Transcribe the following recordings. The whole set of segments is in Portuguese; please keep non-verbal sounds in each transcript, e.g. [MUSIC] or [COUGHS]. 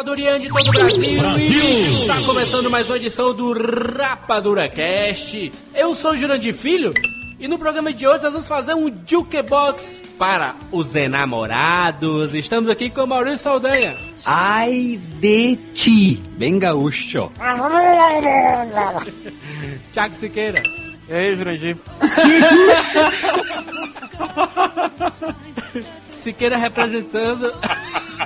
Rapadurianos de todo o Brasil. Brasil! Está começando mais uma edição do Rapadura Cast. Eu sou o Jurandir Filho e no programa de hoje nós vamos fazer um jukebox para os enamorados. Estamos aqui com o Maurício Saldanha. Ai de ti, bem gaúcho. [LAUGHS] Thiago Siqueira. E aí, Jurandir? [LAUGHS] [LAUGHS] Siqueira representando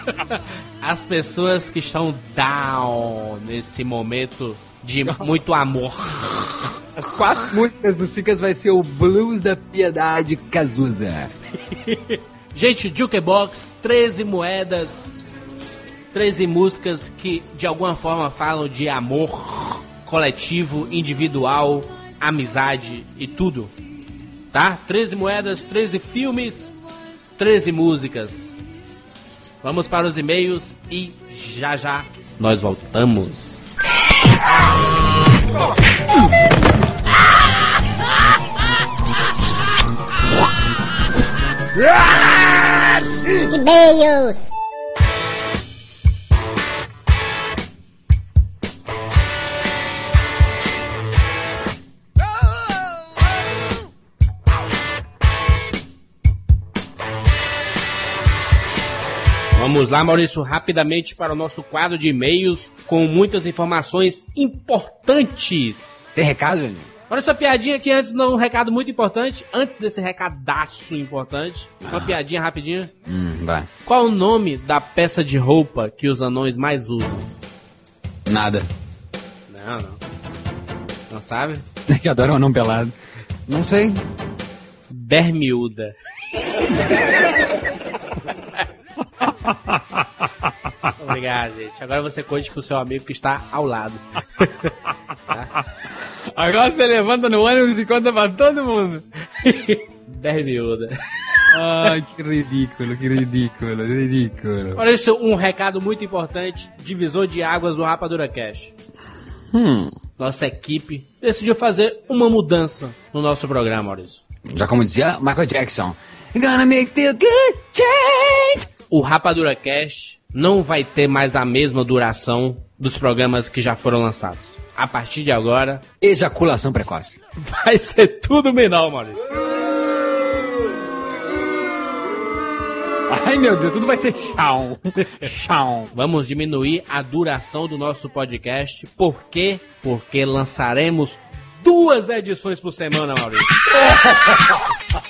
[LAUGHS] as pessoas que estão down nesse momento de muito amor. As quatro músicas do Cicas vai ser o Blues da Piedade Cazuza. [LAUGHS] Gente, Jukebox, 13 moedas, 13 músicas que de alguma forma falam de amor coletivo, individual, amizade e tudo. Tá? 13 moedas, 13 filmes, 13 músicas. Vamos para os e-mails e já já nós voltamos. E-mails. Vamos lá, Maurício, rapidamente para o nosso quadro de e-mails com muitas informações importantes. Tem recado, Juninho? Olha essa piadinha aqui antes, um recado muito importante. Antes desse recadaço importante, uma piadinha rapidinha. Hum, vai. Qual o nome da peça de roupa que os anões mais usam? Nada. Não, não. Não sabe? [LAUGHS] Que adoro um anão pelado. Não sei. Bermiúda. [LAUGHS] [LAUGHS] Obrigado, gente. Agora você conte pro seu amigo que está ao lado. [LAUGHS] Agora você levanta no ônibus e conta pra todo mundo. [LAUGHS] Bermiúda. Ai, que ridículo, que ridículo, ridículo. Olha isso, um recado muito importante. Divisor de águas do Rapadura Cash. Hum. Nossa equipe decidiu fazer uma mudança no nosso programa, Maurício. Já como dizia Michael Jackson. Gonna make feel good change. O Rapadura Cash não vai ter mais a mesma duração dos programas que já foram lançados. A partir de agora, Ejaculação precoce. vai ser tudo menor, Maurício. Ai, meu Deus, tudo vai ser chão. Chão. Vamos diminuir a duração do nosso podcast. Por quê? Porque lançaremos duas edições por semana, Maurício. [LAUGHS]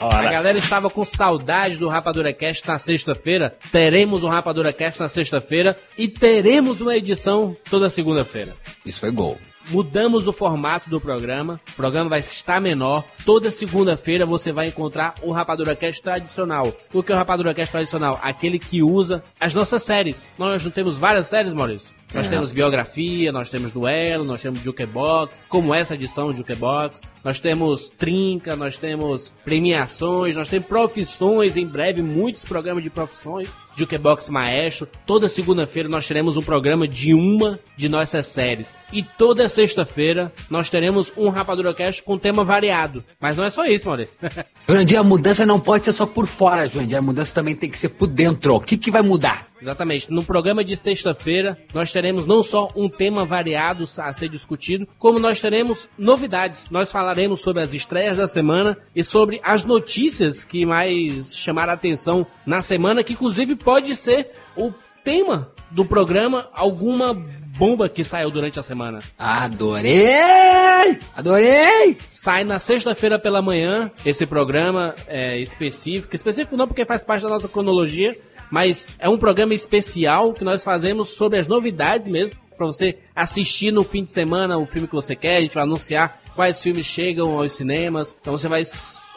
A galera estava com saudade do Rapadura Cast na sexta-feira. Teremos um Rapadura Cast na sexta-feira e teremos uma edição toda segunda-feira. Isso foi gol. Mudamos o formato do programa. O programa vai estar menor. Toda segunda-feira você vai encontrar o Rapadura Cast tradicional. O que é o Rapadura Cast tradicional? Aquele que usa as nossas séries. Nós não temos várias séries, Maurício. Nós É. temos biografia, nós temos duelo, nós temos jukebox, como essa edição de jukebox. Nós temos trinca, nós temos premiações, nós temos profissões em breve, muitos programas de profissões. Jukebox Maestro. Toda segunda-feira nós teremos um programa de uma de nossas séries. E toda sexta-feira nós teremos um Rapadura Cast com tema variado. Mas não é só isso, Maurício. [LAUGHS] Jurandir, a mudança não pode ser só por fora, Jurandir. A mudança também tem que ser por dentro. O que, que vai mudar? Exatamente. No programa de sexta-feira, nós teremos não só um tema variado a ser discutido, como nós teremos novidades. Nós falaremos sobre as estreias da semana e sobre as notícias que mais chamaram a atenção na semana, que inclusive pode ser o tema do programa, alguma bomba que saiu durante a semana. Adorei! Adorei! Sai na sexta-feira pela manhã esse programa é, específico. Específico não porque faz parte da nossa cronologia, mas é um programa especial que nós fazemos sobre as novidades mesmo. Pra você assistir no fim de semana o filme que você quer. A gente vai anunciar quais filmes chegam aos cinemas. Então você vai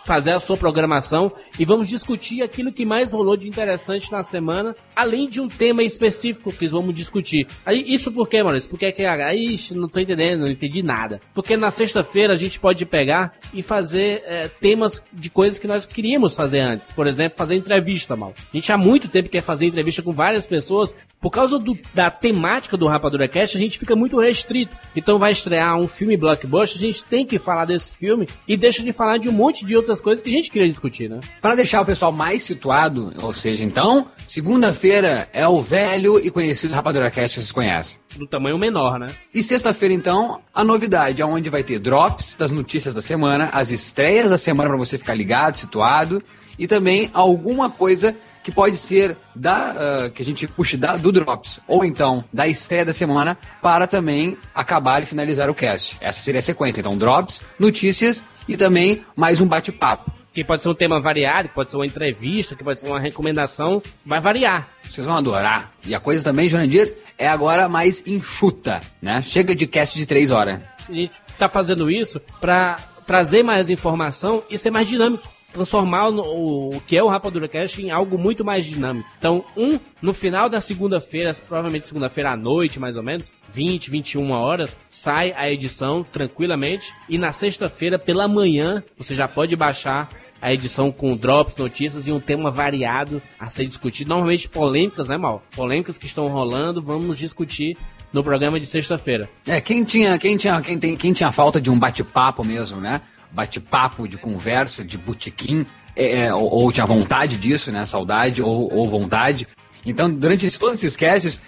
fazer a sua programação e vamos discutir aquilo que mais rolou de interessante na semana, além de um tema específico que vamos discutir. Aí, isso por quê, Maurício? Porque é que, ah, ixi, não tô entendendo, não entendi nada. Porque na sexta-feira a gente pode pegar e fazer é, temas de coisas que nós queríamos fazer antes. Por exemplo, fazer entrevista, mal. A gente há muito tempo quer fazer entrevista com várias pessoas. Por causa do, da temática do Rapadura Cast, a gente fica muito restrito. Então vai estrear um filme blockbuster, a gente tem que falar desse filme e deixa de falar de um monte de outras coisas que a gente queria discutir, né? Para deixar o pessoal mais situado, ou seja, então, segunda-feira é o velho e conhecido Rapadura Cast que vocês conhecem. Do tamanho menor, né? E sexta-feira, então, a novidade, onde vai ter drops das notícias da semana, as estreias da semana para você ficar ligado, situado, e também alguma coisa que pode ser da uh, que a gente puxe da, do Drops, ou então da estreia da semana, para também acabar e finalizar o cast. Essa seria a sequência. Então, Drops, notícias e também mais um bate-papo. Que pode ser um tema variado, que pode ser uma entrevista, que pode ser uma recomendação, vai variar. Vocês vão adorar. E a coisa também, Jurandir, é agora mais enxuta, né? Chega de cast de três horas. A gente tá fazendo isso para trazer mais informação e ser mais dinâmico transformar o, o que é o Rapadura Cast em algo muito mais dinâmico. Então, um, no final da segunda-feira, provavelmente segunda-feira à noite, mais ou menos, 20, 21 horas, sai a edição tranquilamente. E na sexta-feira, pela manhã, você já pode baixar a edição com drops, notícias e um tema variado a ser discutido. Normalmente polêmicas, né, Mal? Polêmicas que estão rolando, vamos discutir no programa de sexta-feira. É, quem tinha, quem tinha, quem tem, quem tinha falta de um bate-papo mesmo, né? Bate-papo, de conversa, de botequim, é, é, ou, ou, tinha vontade disso, né? Saudade ou, ou vontade. Então, durante todos esses casts,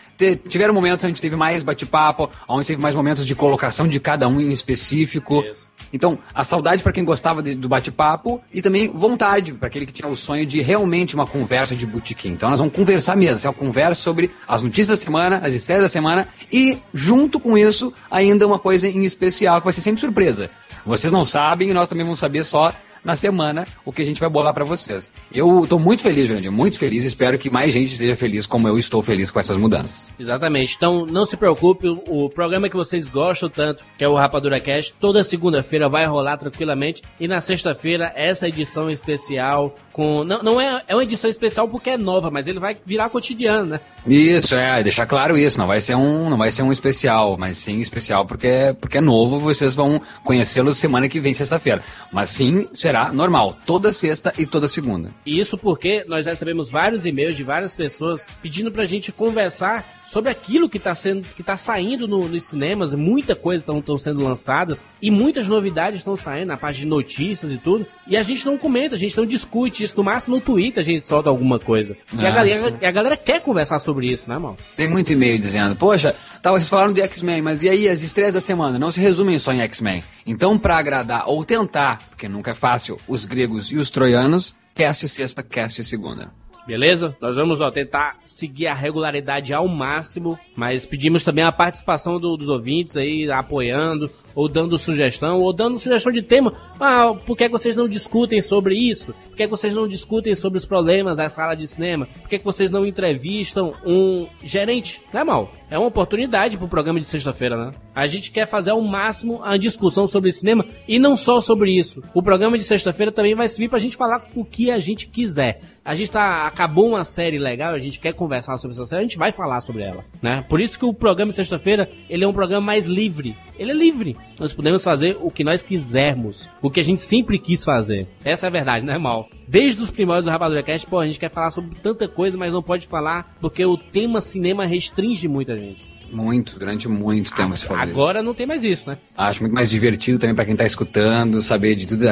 tiveram momentos onde teve mais bate-papo, onde teve mais momentos de colocação de cada um em específico. Isso. Então, a saudade para quem gostava de, do bate-papo e também vontade para aquele que tinha o sonho de realmente uma conversa de botequim. Então, nós vamos conversar mesmo, assim, uma conversa sobre as notícias da semana, as estreias da semana e, junto com isso, ainda uma coisa em especial que vai ser sempre surpresa. Vocês não sabem e nós também vamos saber só na semana o que a gente vai bolar para vocês. Eu estou muito feliz, Jurandir, muito feliz. Espero que mais gente esteja feliz como eu estou feliz com essas mudanças. Exatamente. Então não se preocupe, o programa que vocês gostam tanto, que é o Rapadura Cast, toda segunda-feira vai rolar tranquilamente e na sexta-feira essa edição especial com não, não é é uma edição especial porque é nova, mas ele vai virar cotidiano, né? Isso é, deixar claro isso, não vai ser um não vai ser um especial, mas sim especial porque porque é novo, vocês vão conhecê-lo semana que vem sexta-feira. Mas sim, será normal, toda sexta e toda segunda. Isso porque nós recebemos vários e-mails de várias pessoas pedindo pra gente conversar sobre aquilo que está sendo que tá saindo no, nos cinemas, muita coisa estão sendo lançadas e muitas novidades estão saindo na parte de notícias e tudo. E a gente não comenta, a gente não discute isso. No máximo no Twitter a gente solta alguma coisa. E, a, ah, galera, a galera quer conversar sobre isso, né, irmão? Tem muito e-mail dizendo, poxa, tá, vocês falaram de X-Men, mas e aí as estreias da semana? Não se resumem só em X-Men. Então, para agradar ou tentar, porque nunca é fácil, os gregos e os troianos, cast sexta, cast segunda. Beleza? Nós vamos ó, tentar seguir a regularidade ao máximo, mas pedimos também a participação do, dos ouvintes aí, apoiando, ou dando sugestão, ou dando sugestão de tema. Ah, por que vocês não discutem sobre isso? Por que vocês não discutem sobre os problemas da sala de cinema? Por que vocês não entrevistam um gerente? Não é mal. É uma oportunidade pro programa de sexta-feira, né? A gente quer fazer ao máximo a discussão sobre cinema e não só sobre isso. O programa de sexta-feira também vai servir pra gente falar o que a gente quiser. A gente tá acabou uma série legal, a gente quer conversar sobre essa série, a gente vai falar sobre ela, né? Por isso que o programa de sexta-feira, ele é um programa mais livre. Ele é livre. Nós podemos fazer o que nós quisermos, o que a gente sempre quis fazer. Essa é a verdade, não é mal. Desde os primórdios do Rapadura Cast, pô, a gente quer falar sobre tanta coisa, mas não pode falar porque o tema cinema restringe muita gente. Muito, durante muito tempo se falou Agora isso. não tem mais isso, né? Acho muito mais divertido também para quem tá escutando, saber de tudo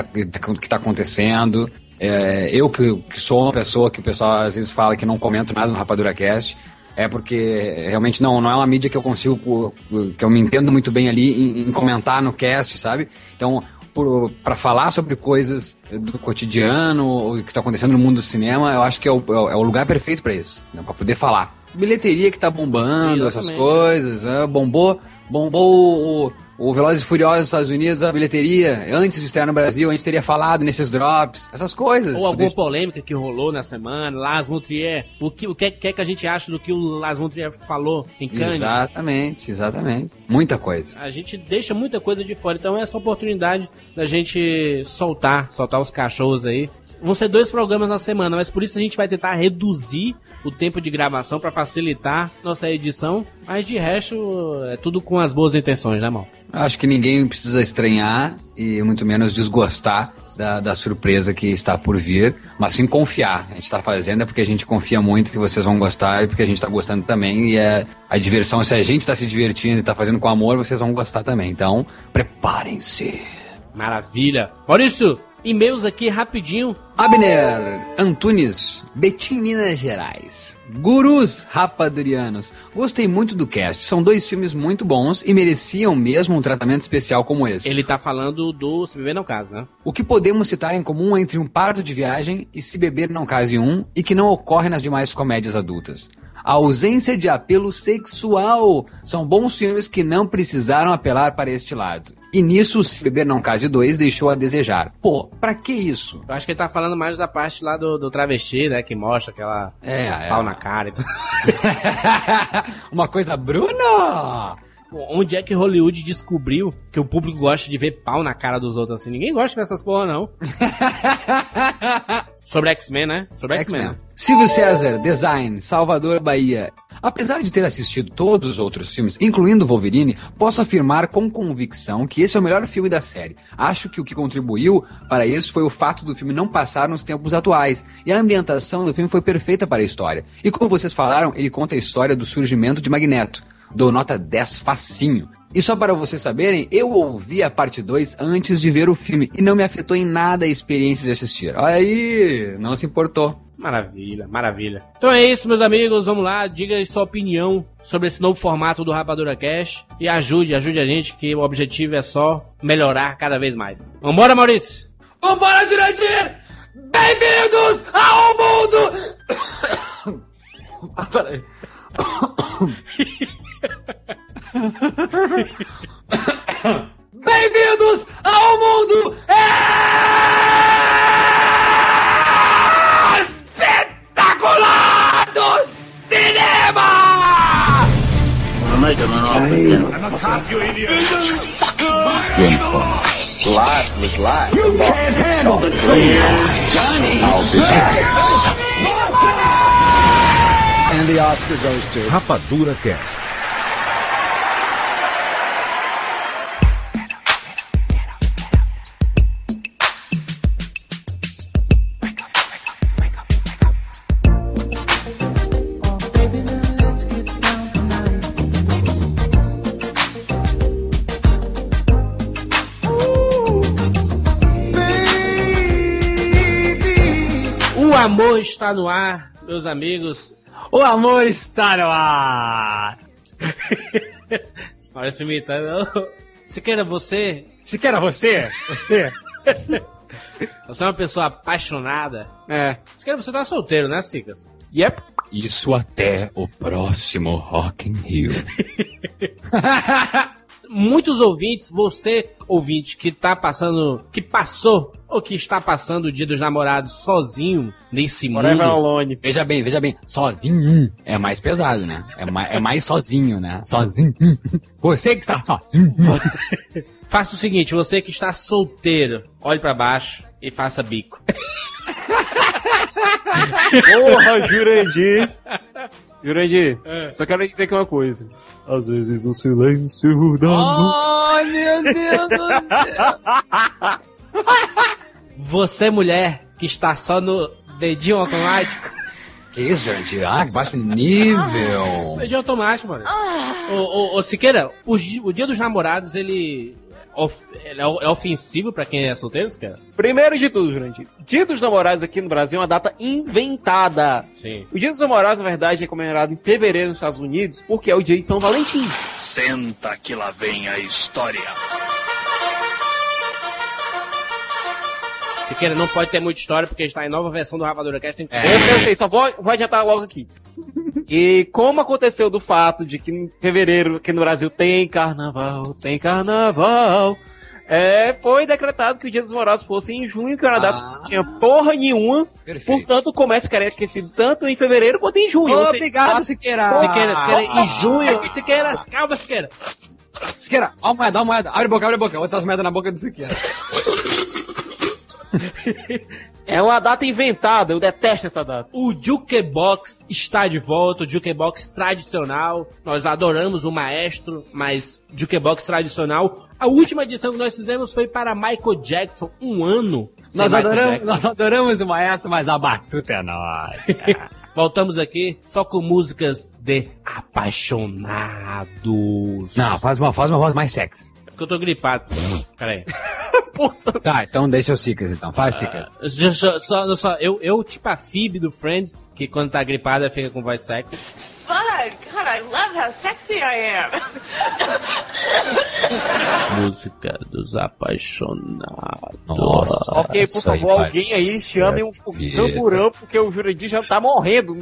que tá acontecendo. É, eu que, que, sou uma pessoa que o pessoal às vezes fala que não comento nada no Rapadura Cast, é porque realmente não, não é uma mídia que eu consigo, que eu me entendo muito bem ali em, em comentar no cast, sabe? Então, para falar sobre coisas do cotidiano, o que está acontecendo no mundo do cinema, eu acho que é o, é o lugar perfeito para isso, né? para poder falar. Bilheteria que tá bombando, Exatamente. essas coisas, é, bombou, bombou o o Velozes e Furiosos nos Estados Unidos, a bilheteria, antes de estrear no Brasil, a gente teria falado nesses drops, essas coisas. Ou alguma polêmica que rolou na semana, Las von Trier, o que, o que, que, é que a gente acha do que o Las von Trier falou em Cannes? Exatamente, exatamente. Muita coisa. A gente deixa muita coisa de fora, então é essa oportunidade da gente soltar, soltar os cachorros aí Vão ser dois programas na semana, mas por isso a gente vai tentar reduzir o tempo de gravação para facilitar nossa edição. Mas de resto, é tudo com as boas intenções, né, mal? Acho que ninguém precisa estranhar e muito menos desgostar da, da, surpresa que está por vir, mas sim confiar. A gente está fazendo é porque a gente confia muito que vocês vão gostar e porque a gente está gostando também. E é a diversão, se a gente está se divertindo e está fazendo com amor, vocês vão gostar também. Então, preparem-se. Maravilha. Maurício, e-mails aqui rapidinho. Abner Antunes, Betim, Minas Gerais. Gurus Rapadurianos. Gostei muito do cast. São dois filmes muito bons e mereciam mesmo um tratamento especial como esse. Ele tá falando do Se Beber Não Case, né? O que podemos citar em comum entre um parto de viagem e Se Beber Não Case 1 e que não ocorre nas demais comédias adultas? A ausência de apelo sexual. São bons filmes que não precisaram apelar para este lado. E nisso, Se Beber Não Case 2 deixou a desejar. Pô, pra que isso? Eu acho que ele tá falando mais da parte lá do, do travesti, né? Que mostra aquela é, pau é. na cara e tudo. [LAUGHS] Uma coisa, Bruno! Onde é que Hollywood descobriu que o público gosta de ver pau na cara dos outros assim? Ninguém gosta dessas porra, não. [LAUGHS] Sobre X-Men, né? Sobre X-Men. Silvio César, Design, Salvador, Bahia. Apesar de ter assistido todos os outros filmes, incluindo Wolverine, posso afirmar com convicção que esse é o melhor filme da série. Acho que o que contribuiu para isso foi o fato do filme não passar nos tempos atuais, e a ambientação do filme foi perfeita para a história. E como vocês falaram, ele conta a história do surgimento de Magneto. Dou nota 10 facinho. E só para vocês saberem, eu ouvi a parte 2 antes de ver o filme e não me afetou em nada a experiência de assistir. Olha aí, não se importou. Maravilha, maravilha. Então é isso, meus amigos. Vamos lá, diga sua opinião sobre esse novo formato do Rapadura Cash e ajude, ajude a gente, que o objetivo é só melhorar cada vez mais. Vambora, Maurício! Vambora, Direitinho! Bem-vindos ao mundo! [COUGHS] ah, peraí. [COUGHS] Bem-vindos ao mundo espetacular do cinema! James Bond. Life was life. You can't handle the truth. Johnny. I'll be back. And the Oscar goes to Rapadura Cast. Amor está no ar, meus amigos. O amor está no ar! [LAUGHS] Olha esse imitando. [LAUGHS] Se queira você, Se quer você, você. [LAUGHS] você é uma pessoa apaixonada. É. Se queira você tá solteiro, né, Cicas? Yep. Isso até o próximo Rock in Rio. Muitos ouvintes, você ouvinte que tá passando, que passou ou que está passando o Dia dos Namorados sozinho nesse mundo. alone. Veja bem, veja bem. Sozinho é mais pesado, né? É mais, é mais sozinho, né? Sozinho. [LAUGHS] Você que está sozinho. [LAUGHS] Faça o seguinte, você que está solteiro, olhe pra baixo e faça bico. [LAUGHS] Porra, Jurandir! Jurandir, só quero dizer aqui uma coisa. Às vezes o silêncio da Ai, meu Deus do céu. [LAUGHS] Você mulher que está só no dedinho automático. Que isso, gente? Ah, que baixo nível. Dedinho automático, mano. Ô, ô, ô, Siqueira, o, o Dia dos Namorados, ele, of- é é ofensivo pra quem é solteiro, Siqueira? Primeiro de tudo, Jurandir, Dia dos Namorados aqui no Brasil é uma data inventada. Sim. O Dia dos Namorados, na verdade, é comemorado em fevereiro nos Estados Unidos porque é o dia de São Valentim. Senta que lá vem a história. Siqueira, não pode ter muita história porque está em nova versão do Rapadura Cast, tem que ser. Eu sei, eu sei, só vou, vou adiantar logo aqui. E como aconteceu do fato de que em fevereiro aqui no Brasil tem carnaval, tem carnaval, é, foi decretado que o Dia dos Namorados fosse em junho, que era data que não tinha porra nenhuma. Perfeito. Portanto, o comércio ficaria aquecido tanto em fevereiro quanto em junho. Você- Obrigado, Siqueira. Siqueira, Siqueira, em junho. Siqueira, calma, Siqueira. Siqueira, ó a moeda, ó a moeda. Abre a boca, abre a boca. Eu vou botar as moedas na boca do Siqueira. [LAUGHS] É uma data inventada, eu detesto essa data. O Jukebox está de volta, o Jukebox tradicional. Nós adoramos o maestro, mas Jukebox tradicional. A última edição que nós fizemos foi para Michael Jackson, um ano. Nós adoramos, Jackson. nós adoramos o maestro, mas a batuta é nossa. [LAUGHS] Voltamos aqui só com músicas de apaixonados. Não, faz uma, faz uma voz mais sexy. Porque eu tô gripado. Pera aí. [LAUGHS] Tá, então deixa o Siqueira, então. Faz Siqueira. Eu, só, só, só- eu, eu, tipo a Phoebe do Friends, que quando tá gripada fica com voz sexy. Fun. God, I love how sexy I am. Música dos apaixonados. Nossa. Ok, por favor, alguém aí chame um tamborão, porque o Jurandir já tá morrendo.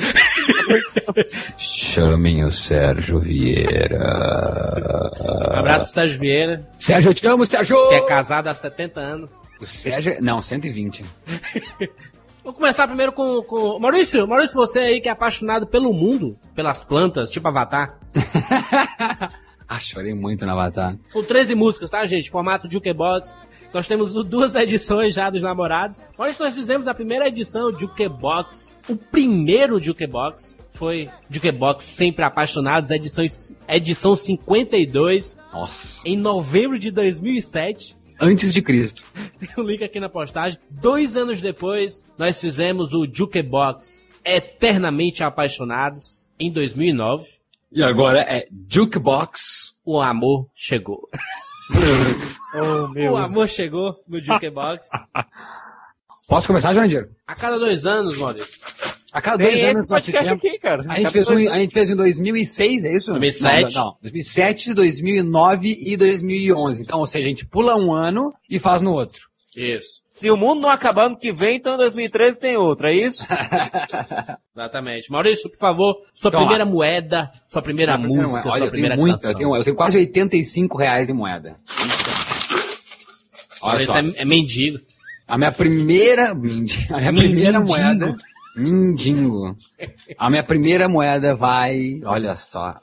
Chamem o Sérgio Vieira. Um abraço pro Sérgio Vieira, Sérgio, eu te amo, Sérgio! que é casado há 70 anos. O Sérgio. Não, 120. [LAUGHS] Vou começar primeiro com, com. Maurício, Maurício, você aí que é apaixonado pelo mundo, pelas plantas, tipo Avatar. [LAUGHS] Ah, chorei muito na Avatar. São 13 músicas, tá, gente? Formato Jukebox. Nós temos duas [LAUGHS] edições já dos namorados. Maurício, nós fizemos a primeira edição Jukebox. O primeiro Jukebox foi Jukebox Sempre Apaixonados, edições, edição 52, Nossa. em novembro de 2007. Antes de Cristo. [LAUGHS] Tem o link aqui na postagem. Dois anos depois, nós fizemos o Jukebox Eternamente Apaixonados, em 2009. E agora é Jukebox. O amor chegou. [LAUGHS] Oh, meu O amor chegou no Jukebox. [LAUGHS] Posso começar, Jurandir? A cada dois anos, Maurício. A cada Tem dois esse anos nós fizemos. aqui, cara. A gente, fez um, a gente fez em 2006, é isso? 2007. Não, não, 2007, 2009 e 2011. Então, ou seja, a gente pula um ano e faz no outro. Isso. Se o mundo não acabar ano que vem, então em 2013 tem outro, é isso? [LAUGHS] Exatamente. Maurício, por favor, sua Então, primeira moeda, sua primeira música, Olha, sua eu primeira tenho muito, canção. eu tenho, eu tenho quase 85 reais em moeda. Olha Maurício só, é, é mendigo. a minha primeira, [LAUGHS] a minha primeira moeda, mindingo. A minha primeira moeda vai, olha só.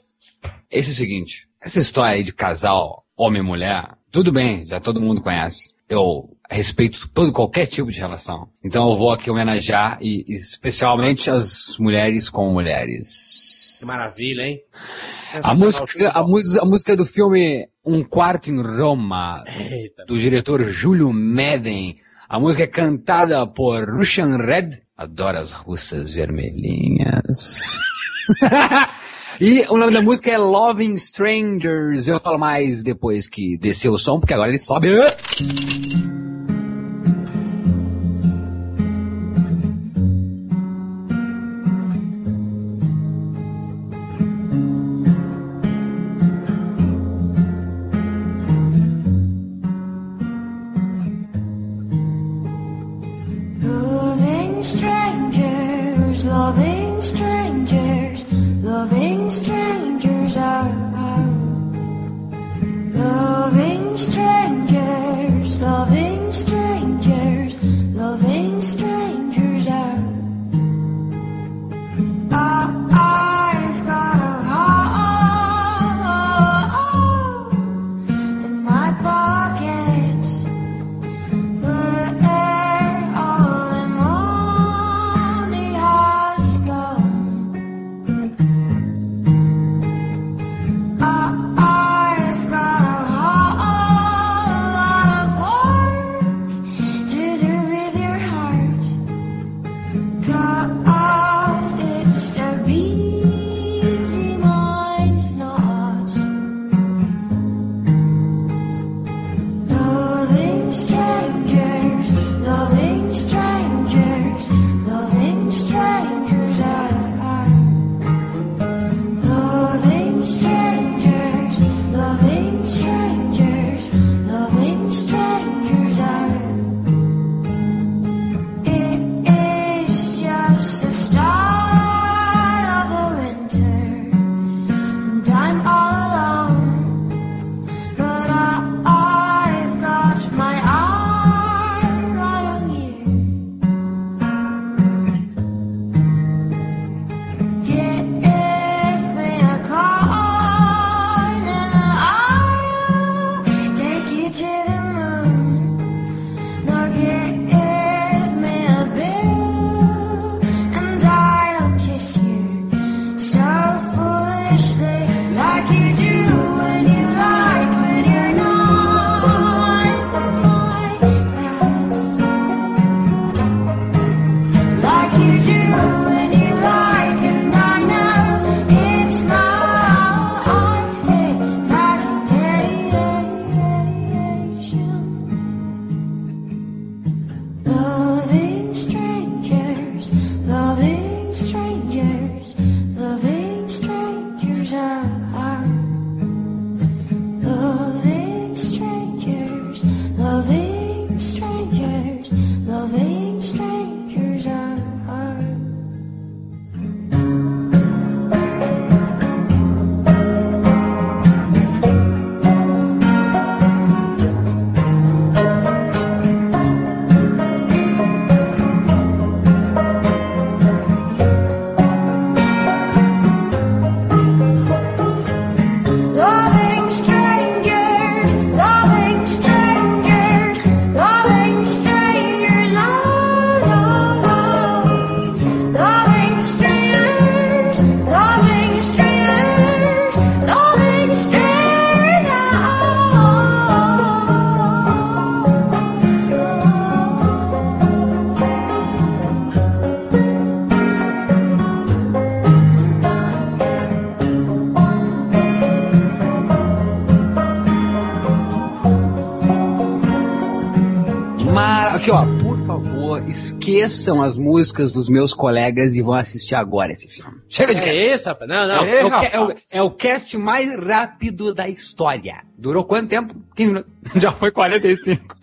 Esse é o seguinte, essa história aí de casal, homem e mulher, tudo bem, já todo mundo conhece. Eu respeito todo qualquer tipo de relação. Então eu vou aqui homenagear e especialmente as mulheres com mulheres. Que maravilha, hein? A música, a, mus- a música do filme Um Quarto em Roma, Eita. do diretor Júlio Madden. A música é cantada por Russian Red. Adoro as russas vermelhinhas. [LAUGHS] e o nome da música é Loving Strangers. Eu falo mais depois que descer o som, porque agora ele sobe. Esqueçam as músicas dos meus colegas e vão assistir agora esse filme. Chega de cast. É isso, rapaz. Não, não. É o, ca- é o- é o cast mais rápido da história. Durou quanto tempo? 15 minutos. [LAUGHS] Já foi 45. [LAUGHS]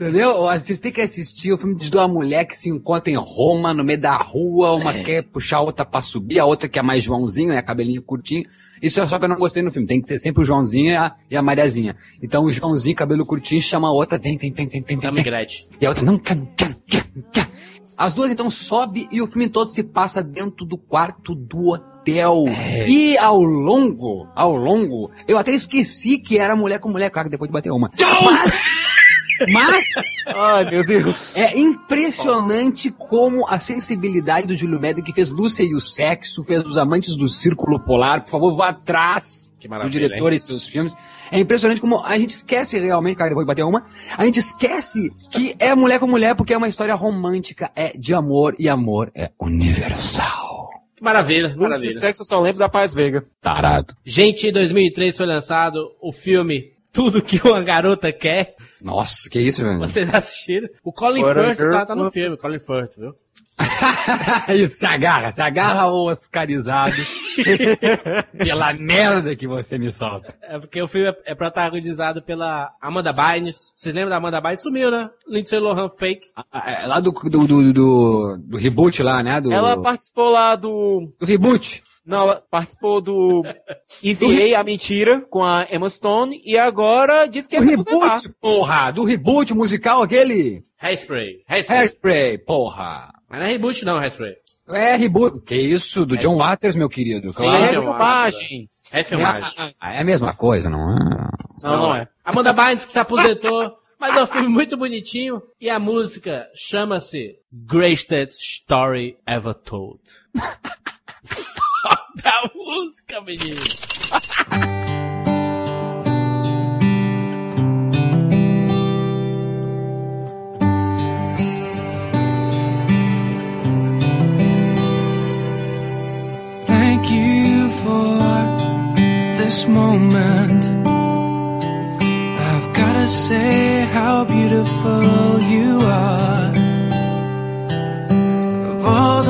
Entendeu? Vocês têm que assistir o filme de uma mulher que se encontra em Roma, no meio da rua, uma quer puxar a outra pra subir, a outra quer mais Joãozinho, né? Cabelinho curtinho. Isso é só que eu não gostei no filme. Tem que ser sempre o Joãozinho e a, e a Mariazinha. Então o Joãozinho, cabelo curtinho, chama a outra, vem, vem, vem, vem, vem, vem. Vem. E a outra, não quer, não quer, As duas então sobe e o filme todo se passa dentro do quarto do hotel. E ao longo, ao longo, eu até esqueci que era mulher com mulher, claro, que depois de bater uma. Mas, mas Ai, meu Deus. é impressionante como a sensibilidade do Júlio Medley, que fez Lúcia e o Sexo, fez Os Amantes do Círculo Polar, por favor, vá atrás Que do maravilha, diretor e seus filmes. É impressionante como a gente esquece realmente, cara, depois de bater uma, a gente esquece que é mulher com mulher porque é uma história romântica, é de amor e amor é universal. Que Maravilha, Lúcia maravilha. e sexo eu só lembro da Paz Veiga. Tarado. Gente, em 2003 foi lançado o filme Tudo Que Uma Garota Quer. Nossa, que isso, velho? Vocês assistiram? O Colin Firth tá, tá no filme, Colin Firth, viu? [LAUGHS] isso, se agarra, se agarra o oscarizado [LAUGHS] pela merda que você me solta. É porque o filme é, é protagonizado pela Amanda Bynes. Vocês lembram da Amanda Bynes? Sumiu, né? Lindsay Lohan fake. Ah, é Lá do, do, do, do, do reboot lá, né? Do, Ela participou lá do. do reboot. Não, ela participou do Easy A, a mentira, com a Emma Stone, e agora diz que é Do reboot, porra! Do reboot musical aquele. Hairspray. Hairspray. Hairspray, porra! Mas não é reboot não, Hairspray. É reboot. Que isso? Do John Waters, meu querido. Sim, Claro. É John filmagem. É filmagem. Ah, É a mesma coisa, não é? Não, não é. Amanda Bynes que se aposentou. [LAUGHS] Mas é um filme muito bonitinho. E a música chama-se Greatest Story Ever Told. [LAUGHS] Sobe a música, menino. Thank you for this moment. I've gotta say how beautiful you are.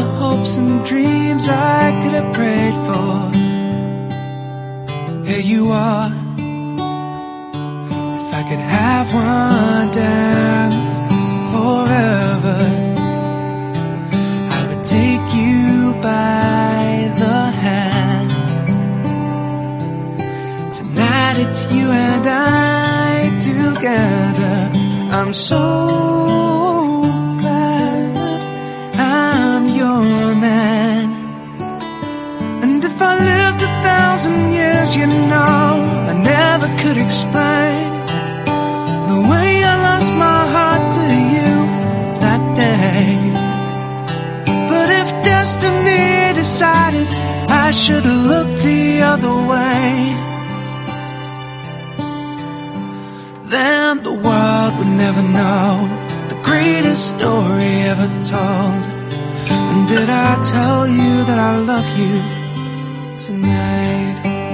The hopes and dreams I could have prayed for, here you are. If I could have one dance forever. I would take you by the hand. Tonight it's you and I together. I'm so thousand years, you know, I never could explain the way I lost my heart to you that day. But if destiny decided I should look the other way, then the world would never know the greatest story ever told. And did I tell you that I love you?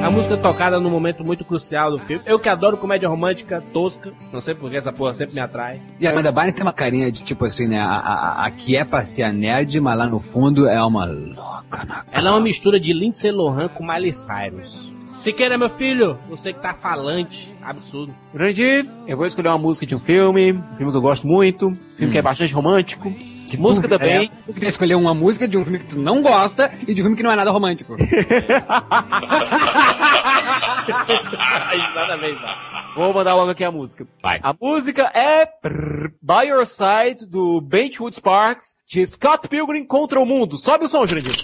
A música tocada num momento muito crucial do filme. Eu que adoro comédia romântica tosca. Não sei porque essa porra sempre me atrai. E a Amanda Bynes tem uma carinha de tipo assim, né? A, a, a que é pra ser a nerd, mas lá no fundo é uma louca na Ela é uma mistura de Lindsay Lohan com Miley Cyrus. Siqueira, meu filho, você que tá falante, absurdo. Grande, eu vou escolher uma música de um filme, um filme que eu gosto muito, um filme que é bastante romântico. Música também. É, você escolher uma música de um filme que tu não gosta e de um filme que não é nada romântico. [LAUGHS] [LAUGHS] Exatamente. Vou mandar logo aqui a música. Vai. A música é By Your Side, do Benchwood Sparks, de Scott Pilgrim contra o Mundo. Sobe o som, Jurandir.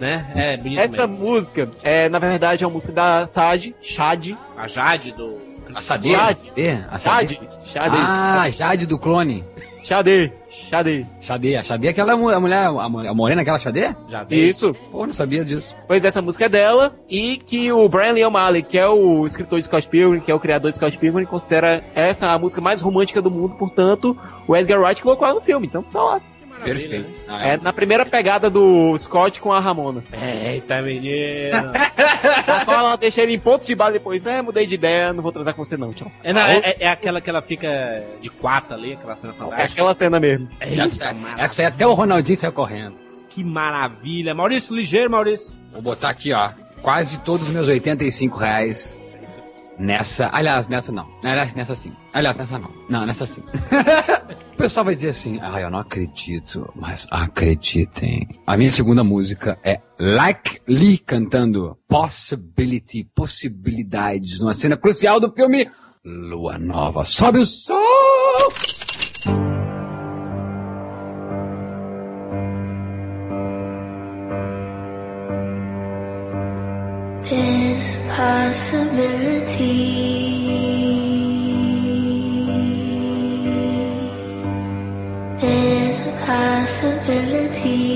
Né? É bonito Essa mesmo. música é, na verdade, é uma música da Sade, Chad. A Jade do... A Sade? Jade. A. Sade? Chade. Ah, Jade do clone. Chade. Chade. Xadê. A Xadê é aquela mu- a mulher, a, morena, aquela Xadê? Já dei. Isso. Pô, não sabia disso. Pois essa música é dela e que o Brian Lee O'Malley, que é o escritor de Scott Pilgrim, que é o criador de Scott Pilgrim, considera essa a música mais romântica do mundo, portanto, o Edgar Wright colocou ela no filme, então tá lá. Perfeito. Ah, É na primeira pegada do Scott com a Ramona. [LAUGHS] Eita, menino. Ela deixa ele em ponto de bala depois, é, mudei de ideia, não vou transar com você não, tchau. É, não, é, é aquela que ela fica de quatro ali, aquela cena É fantástica. aquela cena mesmo. Eita, Essa, maravilha. essa aí até o Ronaldinho saiu correndo. Que maravilha. Maurício, ligeiro, Maurício. Vou botar aqui, ó. Quase todos os meus 85 reais nessa. Aliás, nessa não. Aliás, nessa sim. Aliás, nessa não. Não, nessa sim. [LAUGHS] pessoal vai dizer assim: ah, eu não acredito, mas acreditem. A minha segunda música é Like Lee cantando Possibility, Possibilidades, numa cena crucial do filme Lua Nova. Sobe o som! There's possibility. Possibility.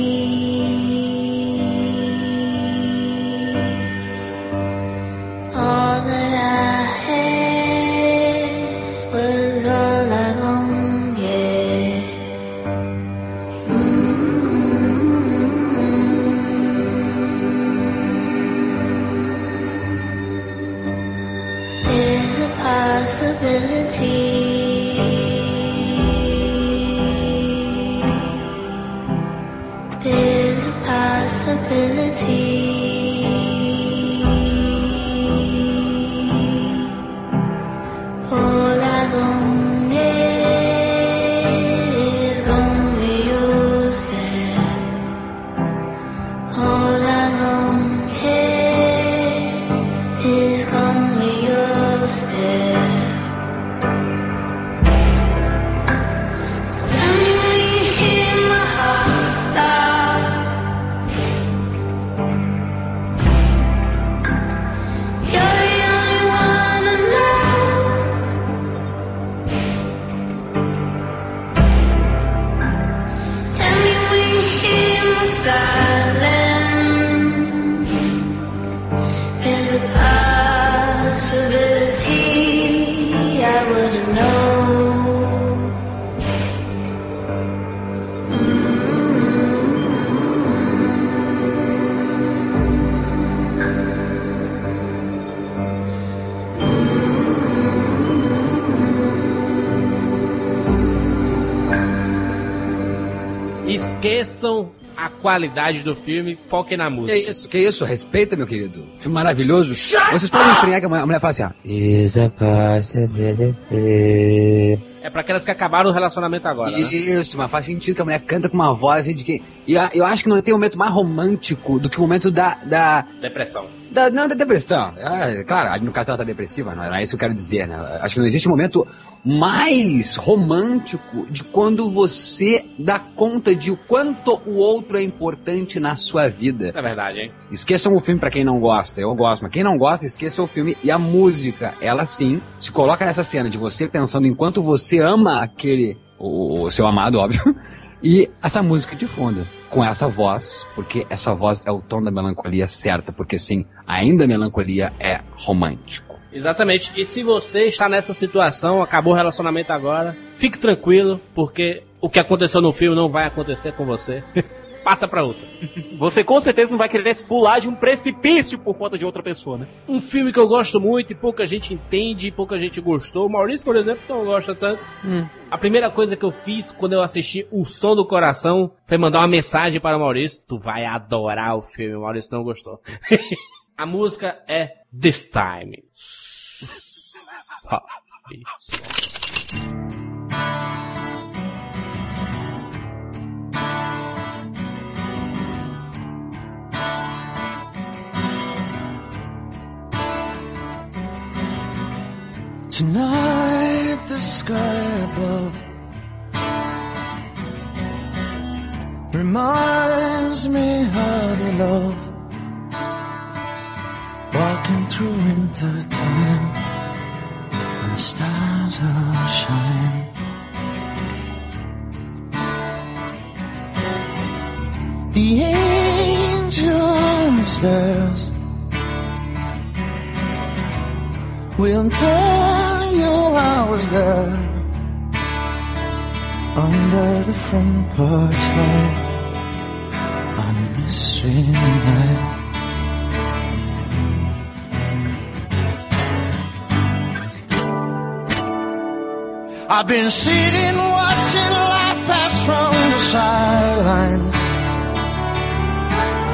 Esqueçam a qualidade do filme, foquem na Que música. isso, que isso? Respeita, meu querido. Filme maravilhoso. Vocês podem estranhar que a mulher, fala assim, ó. Is a possibility. É pra aquelas que acabaram o relacionamento agora, né? Isso, mas faz sentido que a mulher canta com uma voz assim de que. E eu acho que não tem momento mais romântico do que o momento da. da, Depressão. Da não, da depressão. Ah, claro, no caso ela tá depressiva, não é isso que eu quero dizer, né? Acho que não existe momento mais romântico de quando você dá conta de o quanto o outro é importante na sua vida. É verdade, hein? Esqueçam o filme pra quem não gosta, eu gosto, mas quem não gosta, esqueça o filme e a música, ela sim, se coloca nessa cena de você pensando em quanto você ama aquele, o, o seu amado, óbvio, e essa música de fundo, com essa voz, porque essa voz é o tom da melancolia certa, porque sim, ainda a melancolia é romântico. Exatamente. E se você está nessa situação, acabou o relacionamento agora, fique tranquilo, porque o que aconteceu no filme não vai acontecer com você. [LAUGHS] Pata pra outra. Você com certeza não vai querer se pular de um precipício por conta de outra pessoa, né? Um filme que eu gosto muito e pouca gente entende e pouca gente gostou. O Maurício, por exemplo, não gosta tanto. A primeira coisa que eu fiz quando eu assisti O Som do Coração foi mandar uma mensagem para o Maurício. Tu vai adorar o filme. O Maurício não gostou. [LAUGHS] A música é This Time. Sabe? Tonight, the sky above reminds me how to love. Walking through winter time, and the stars are shine. The angel says, We'll tell I was there under the front porch light on a mystery night. I've been sitting watching life pass from the sidelines.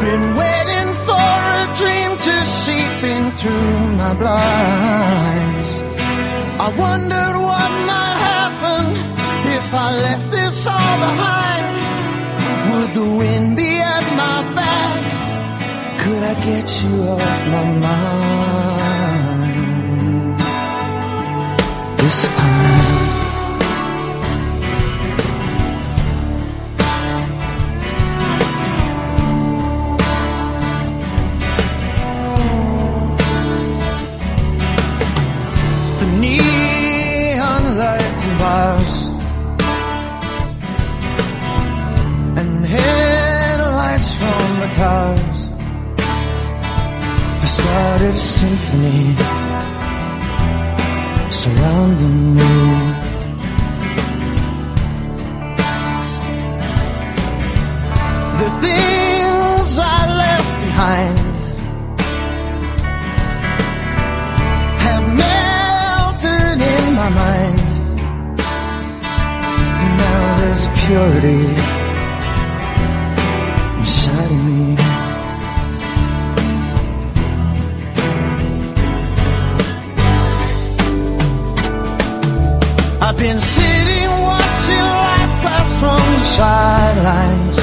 Been waiting for a dream to seep in through my blinds. I wondered what might happen if I left this all behind. Would the wind be at my back? Could I get you off my mind? This time. The. I started a symphony surrounding me. The things I left behind have melted in my mind. Now there's purity been sitting watching life pass from the sidelines.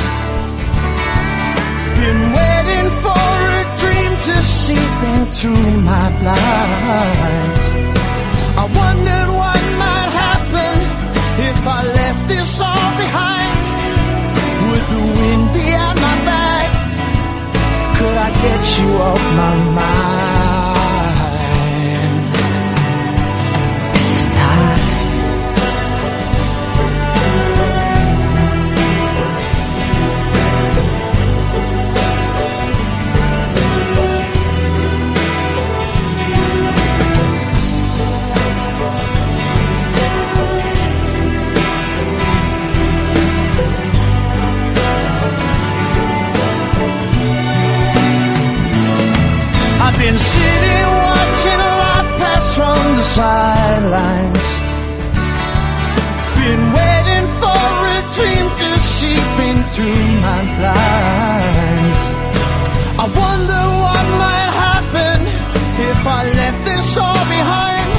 Been waiting for a dream to seep in through my blinds. I wondered what might happen if I left this all behind. Would the wind be at my back? Could I get you off my mind? Been sitting watching life pass from the sidelines. Been waiting for a dream to seep in through my blinds. I wonder what might happen if I left this all behind.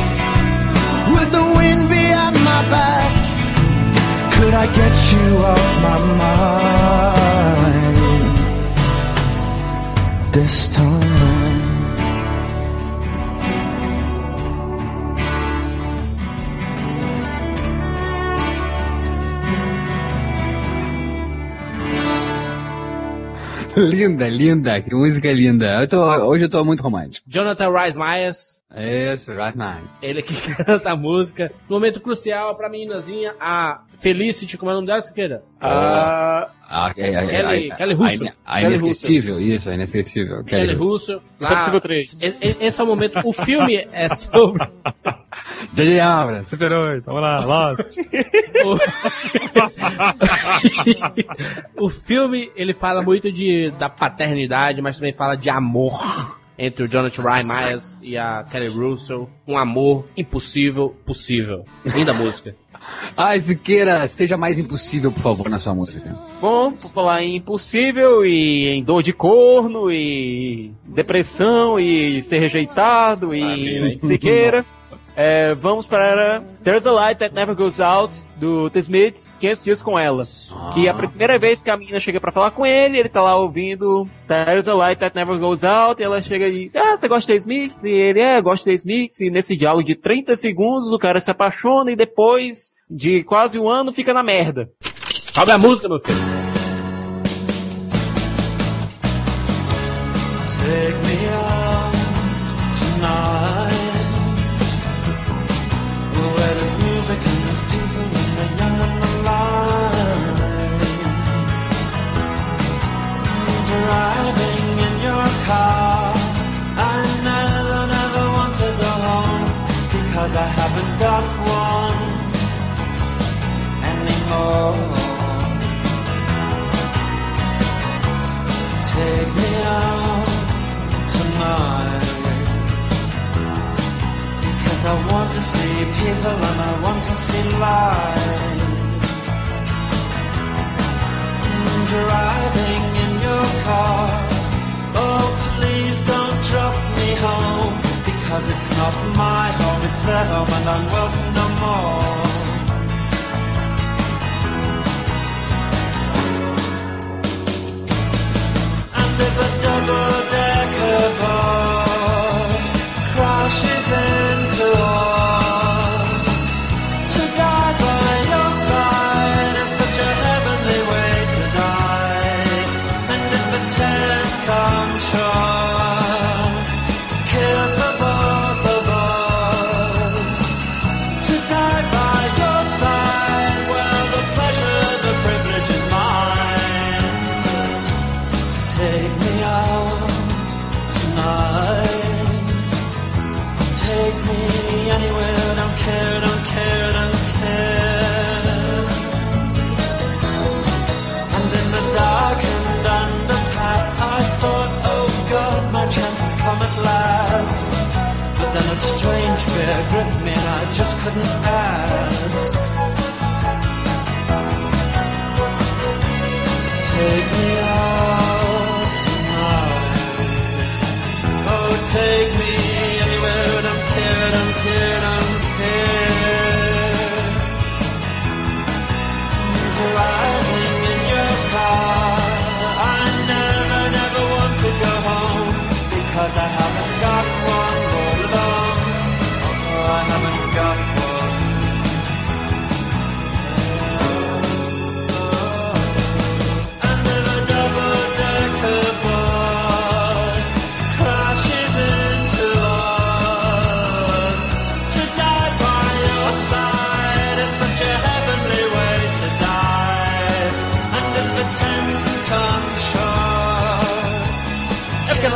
Would the wind be at my back? Could I get you off my mind this time? [LAUGHS] linda, linda, que música linda. Eu tô- hoje eu tô muito romântico. Jonathan Rice Myers, Isso, right now. ele que canta a música. Momento crucial pra meninazinha, a Felicity, como é o nome dela, Siqueira? Ah, Ah, é, é, Kelly- é, Kelly Russo. A, a Kelly inesquecível, isso, a inesquecível. Kelly Kelly Russo. Russo. Isso é possível três. E- e- Esse é o momento. O filme é sobre. J.J. Abrams, Super 8, vamos lá, Lost. o... o filme, ele fala muito de, da paternidade, mas também fala de amor entre o Jonathan Ryan Myers e a Kelly Russell. Um amor impossível, possível. Linda música. [LAUGHS] Ai, Siqueira, seja mais impossível, por favor, na sua música. Bom, por falar em impossível e em dor de corno e depressão e ser rejeitado e Siqueira, [LAUGHS] é, vamos para There's a Light That Never Goes Out do The Smiths, 500 dias com ela. Que é a primeira vez que a menina chega pra falar com ele, ele tá lá ouvindo There's a Light That Never Goes Out, e ela chega e ah, você gosta de The Smiths? E ele, é, gosto de The Smiths, e nesse diálogo de 30 segundos o cara se apaixona e depois de quase um ano fica na merda. Sobe a música, meu filho. Take me out car. I never, never want to go home because I haven't got one anymore. Take me out tonight because I want to see people and I want to see life. Mm, driving in your car, oh home because it's not my home, it's their home and I'm welcome no more. And if a double-decker a strange fear gripped me and I just couldn't ask.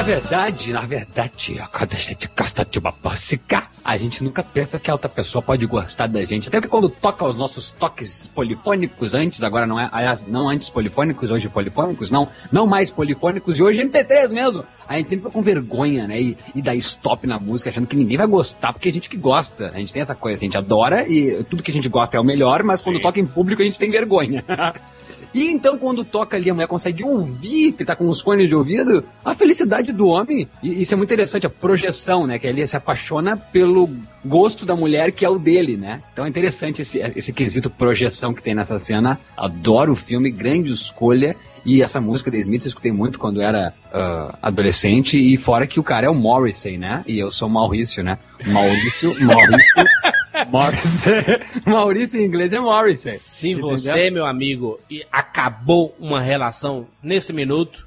Na verdade, na verdade, a gente gosta de uma música, a gente nunca pensa que a outra pessoa pode gostar da gente. Até porque quando toca os nossos toques polifônicos antes, agora não é, aliás, não antes polifônicos, hoje polifônicos, não, não mais polifônicos e hoje MP3 mesmo. A gente sempre fica com vergonha, né? E, e dá stop na música, achando que ninguém vai gostar, porque a gente que gosta. A gente tem essa coisa, a gente adora e tudo que a gente gosta é o melhor, mas quando toca em público a gente tem vergonha. [LAUGHS] E então, quando toca ali, a mulher consegue ouvir, que tá com os fones de ouvido, a felicidade do homem, e isso é muito interessante, a projeção, né? Que ele se apaixona pelo gosto da mulher, que é o dele, né? Então é interessante esse, esse quesito projeção que tem nessa cena. Adoro o filme, grande escolha. E essa música da Smith eu escutei muito quando era ah, adolescente. E fora que o cara é o Morrissey, né? E eu sou Maurício, né? Maurício, Maurício. [LAUGHS] [LAUGHS] Maurício, Maurício em inglês é Morrissey. Se você, meu amigo, e acabou uma relação nesse minuto,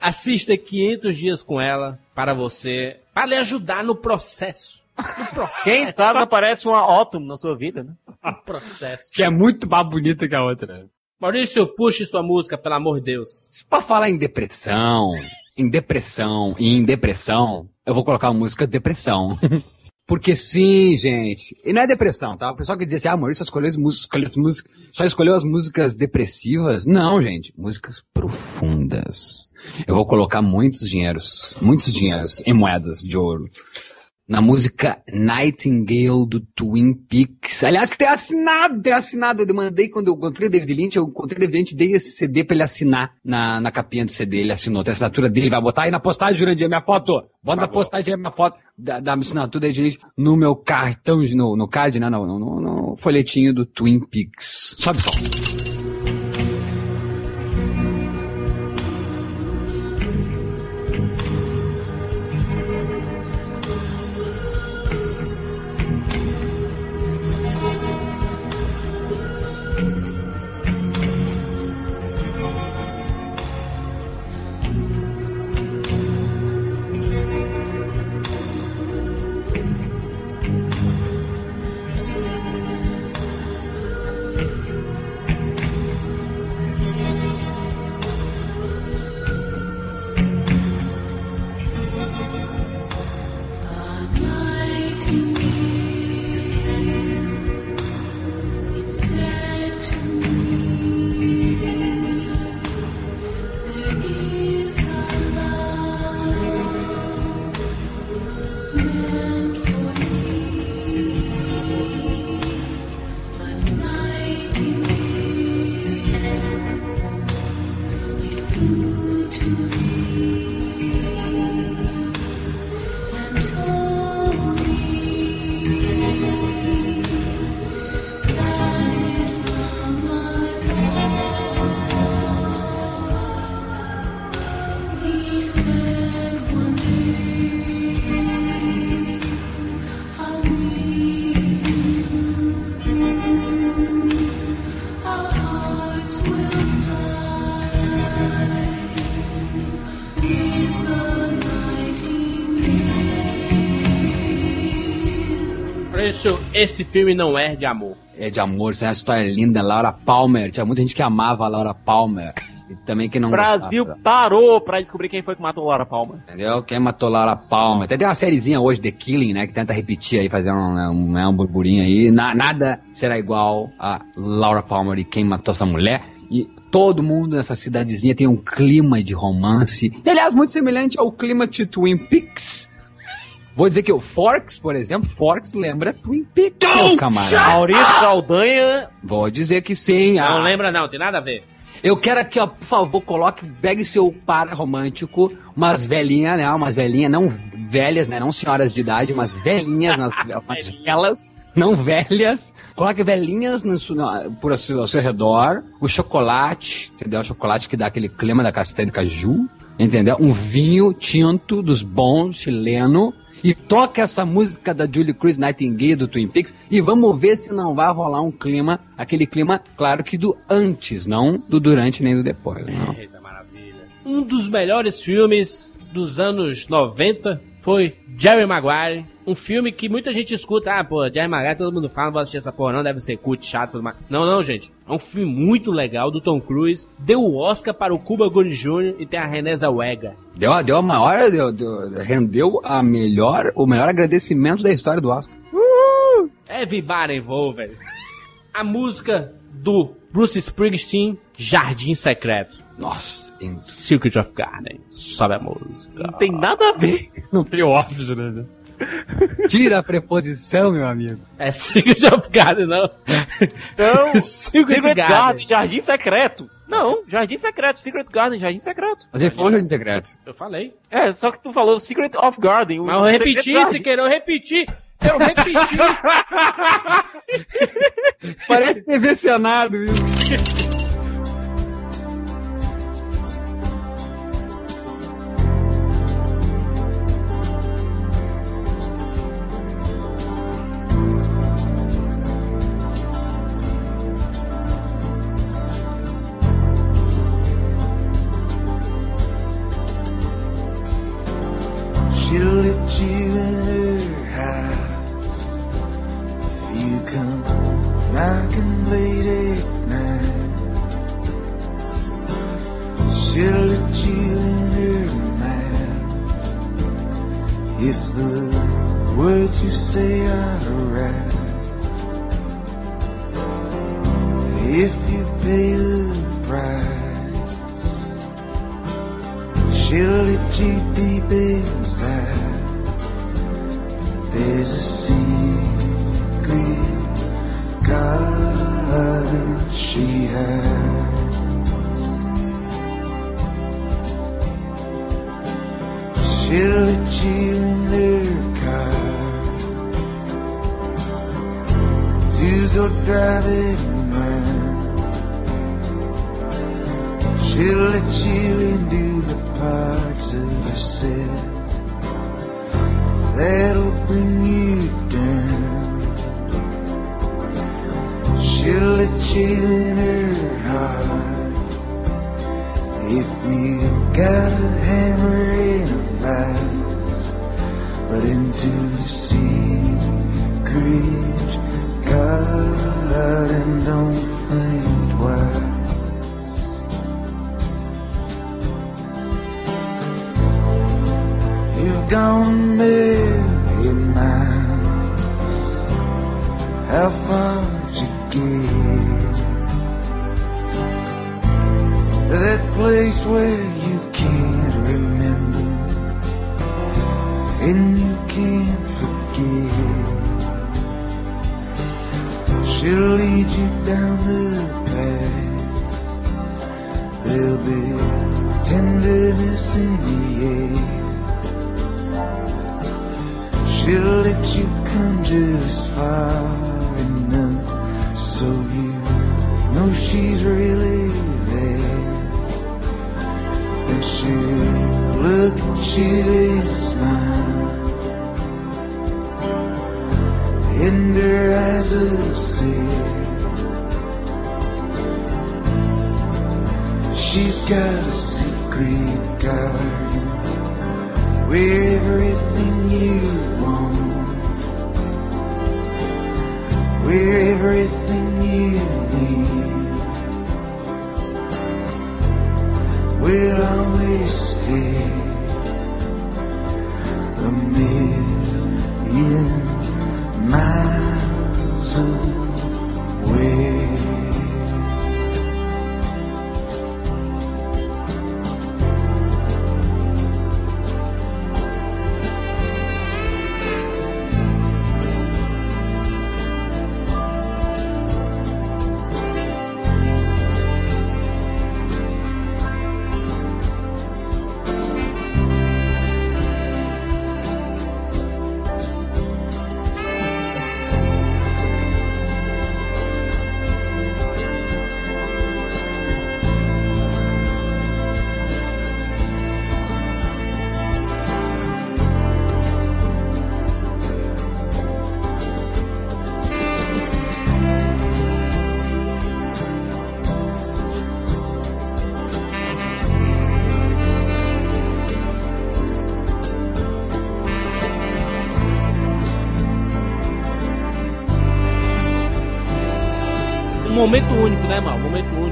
assista 500 dias com ela para você, para lhe ajudar no processo. No [LAUGHS] processo. Quem sabe aparece uma Autumn na sua vida, né? No processo. Que é muito mais bonita que a outra. Maurício, puxe sua música, pelo amor de Deus. Se pra falar em depressão, em depressão e em depressão, eu vou colocar a música Depressão. [LAUGHS] Porque sim, gente. E não é depressão, tá? O pessoal que diz assim, ah, Maurício escolheu as músicas, as músicas, só escolheu as músicas depressivas. Não, gente. Músicas profundas. Eu vou colocar muitos dinheiros, muitos dinheiros em moedas de ouro. Na música Nightingale do Twin Peaks. Aliás, que tem assinado, tem assinado. Eu demandei quando eu encontrei o David Lynch, eu encontrei o David Lynch, dei esse CD pra ele assinar na, na capinha do CD. Ele assinou, tem a assinatura dele, vai botar aí na postagem, Jurandir, minha foto. Bota na postagem aí minha foto da, da assinatura da David Lynch no meu cartão, no, no card, né? No, no, no folhetinho do Twin Peaks. Sobe só. Maurício, esse filme não é de amor. É de amor, isso é uma história linda. Laura Palmer. Tinha muita gente que amava a Laura Palmer. E também que não O Brasil gostava. parou pra descobrir quem foi que matou Laura Palmer. Entendeu? Quem matou Laura Palmer. Até tem uma sériezinha hoje, The Killing, né? Que tenta repetir aí, fazer um, um, né, um burburinho aí. Na- nada será igual a Laura Palmer e quem matou essa mulher. E todo mundo nessa cidadezinha tem um clima de romance. E, aliás, muito semelhante ao clima de Twin Peaks. Vou dizer que o Forks, por exemplo, Forks lembra Twin Peaks, meu camarada. Maurício Saldanha. Vou dizer que sim. Não ah, lembra não, tem nada a ver. eu quero aqui, ó, por favor, coloque, pegue seu par romântico, umas velhinhas, né? Umas velhinhas, não velhas, né? Não senhoras de idade, umas velhinhas, nas, [LAUGHS] umas velas, não velhas. Coloque velhinhas no, por ao seu, ao seu redor, o chocolate, entendeu? O chocolate que dá aquele clima da castanha de caju, entendeu? Um vinho tinto dos bons, chileno. E toca essa música da Julie Cruz Nightingale do Twin Peaks e vamos ver se não vai rolar um clima, aquele clima, claro que do antes, não do durante nem do depois. Não. Eita maravilha. Um dos melhores filmes dos anos 90 foi Jerry Maguire. Um filme que muita gente escuta, ah, pô, Jerry Maguire, todo mundo fala, não vou assistir essa porra não, deve ser cult, chato, tudo mais. Não, não, gente. É um filme muito legal do Tom Cruise. Deu o Oscar para o Cuba Gooding Jr. e tem a Renée Zellweger. Deu, a- deu a maior, deu, deu- rendeu a melhor, o melhor agradecimento da história do Oscar. Everybody Involved. A música do Bruce Springsteen, Jardim Secreto. Nossa, tem- Secret of Garden. Sobe a música. Não tem nada a ver. não tem óbvio, né? Tira a preposição, meu amigo. É Secret of Garden, não. Não. [LAUGHS] Secret, Secret Garden. Garden, Jardim Secreto. Não, Jardim Secreto, Secret Garden, Jardim Secreto. Mas ele falou Jardim Secreto. Eu falei. É, só que tu falou Secret of Garden. Mas eu repeti, se querer, eu repeti. Eu repeti. [LAUGHS] Parece TV Senado isso. [LAUGHS] you a smile Tender as a sieve She's got a secret garden Where everything you want. Where everything you need. Will always stay.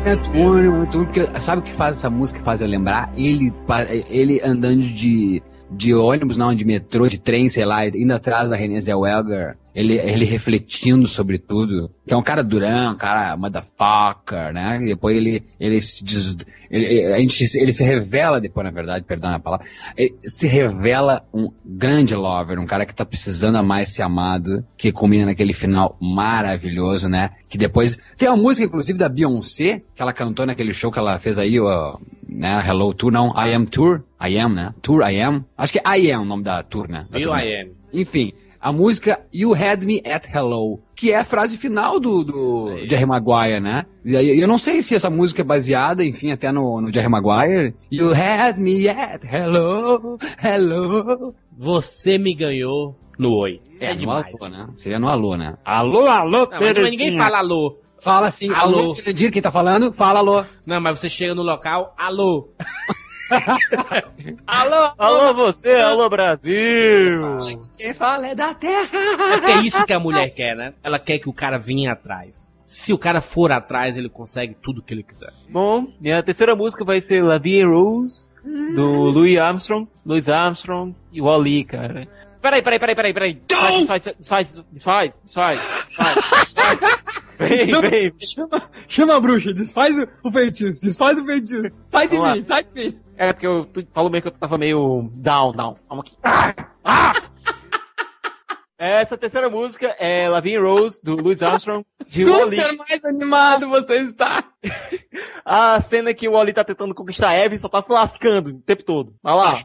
Momento único, porque sabe o que faz essa música faz eu lembrar? Ele, ele andando de, de ônibus, não, de metrô, de trem, sei lá, indo atrás da Renée Zellweger, ele, ele refletindo sobre tudo. Que é um cara durão, um cara motherfucker, né? E depois ele, ele se diz, ele, a gente, ele se revela depois, na verdade, perdão a palavra, ele se revela um grande lover, um cara que tá precisando a mais ser amado, que combina naquele final maravilhoso, né? Que depois, tem uma música, inclusive, da Beyoncé, que ela cantou naquele show que ela fez aí, ó, né? Hello Tour, não, I Am Tour, I Am, né? Tour I Am, acho que é I Am o nome da tour, né? Da. I Am. Enfim, a música You Had Me at Hello, que é a frase final do, do Jerry Maguire, né? E aí, eu não sei se essa música é baseada, enfim, até no, no Jerry Maguire. You Had Me at Hello, Hello. Você me ganhou no Oi. É, no demais. alô, né? Seria no alô, né? Alô, alô, Não, mas, ninguém fala alô. Fala assim, Alô. alô, Cirandir, quem tá falando? Fala alô. Não, mas você chega no local, alô. [LAUGHS] Alô, alô você, alô Brasil. Quem fala é da terra. É porque é isso que a mulher quer, né? Ela quer que o cara venha atrás. Se o cara for atrás, ele consegue tudo que ele quiser. Bom, minha terceira música vai ser La Vie Rose, do Louis Armstrong, Louis Armstrong e o Ali, cara. Peraí, peraí, peraí, peraí, peraí. Desfaz, desfaz, desfaz, desfaz, desfaz. Vem, vem. Chama, chama a bruxa, desfaz o, o feitiço, desfaz o feitiço. Sai de Vamos lá. mim, sai de mim. É porque eu tu falou meio que eu tava meio down, down. Vamos aqui. Ah, ah. Essa terceira música é La Vie Rose, do Louis Armstrong, de Wally. Super mais animado você está. [LAUGHS] A cena que o Wally tá tentando conquistar a Eve e só tá se lascando o tempo todo. Vai lá.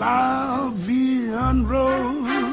la vie en rose.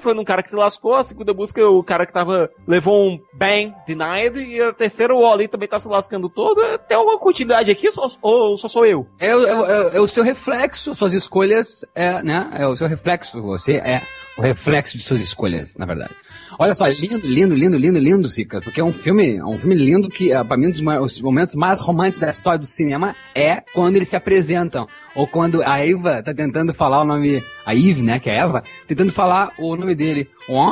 Foi num cara que se lascou, a segunda música o cara que tava levou um bang denied, e a terceira o Oli também tá se lascando todo. Tem alguma continuidade aqui só- ou só sou eu? É, é é é o seu reflexo, suas escolhas, é, né? É o seu reflexo. Você é o reflexo de suas escolhas, na verdade. Olha só, lindo, lindo, lindo, lindo, lindo, Sica, porque é um filme, é um filme lindo que, é, pra mim, um dos os momentos mais românticos da história do cinema é quando eles se apresentam. Ou quando a Eva tá tentando falar o nome, a Eve, né, que é a Eva, tentando falar o nome dele. Oh,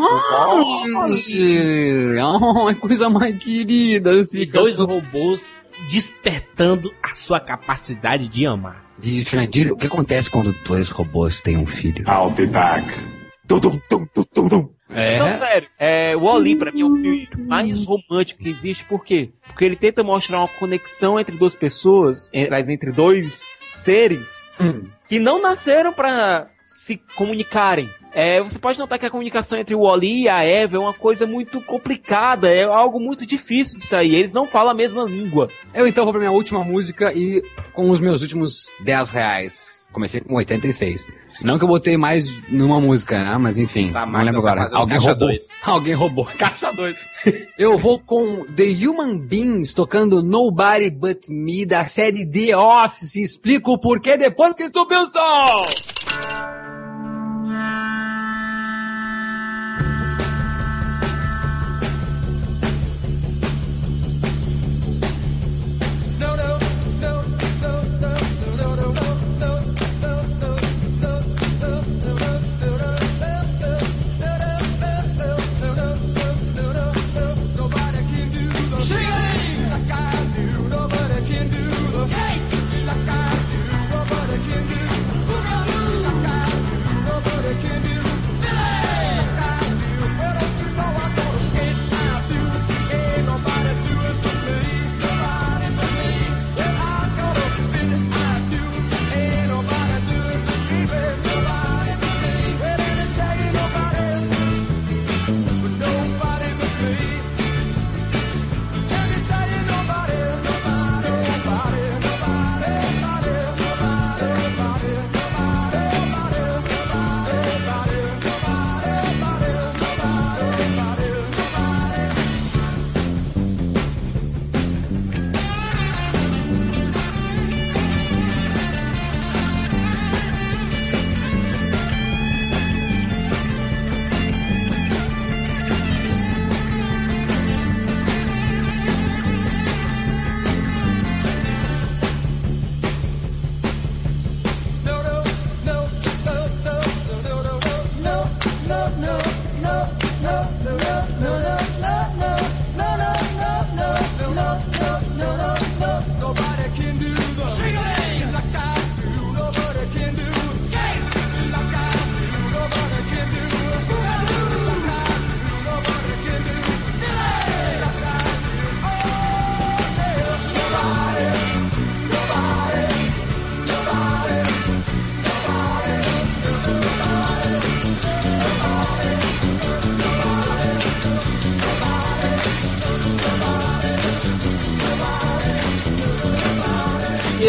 coisa mais querida, E Sica. dois robôs despertando a sua capacidade de amar. Diz, Jurandir, o que acontece quando dois robôs têm um filho? I'll be back. É. Não, sério. É, o Oli, pra mim, é o filme mais romântico que existe. Por quê? Porque ele tenta mostrar uma conexão entre duas pessoas, entre dois seres, que não nasceram pra se comunicarem. É, você pode notar que a comunicação entre o Oli e a Eva é uma coisa muito complicada, é algo muito difícil de sair. Eles não falam a mesma língua. Eu então vou pra minha última música e com os meus últimos 10 reais. Comecei com 86. Não que eu botei mais numa música, né? Mas enfim, Essa não lembro tá agora. [LAUGHS] Alguém roubou. [LAUGHS] dois. Alguém roubou. Caixa 2. eu vou com The Human Beings tocando Nobody But Me da série The Office. Explico o porquê depois que subiu o som.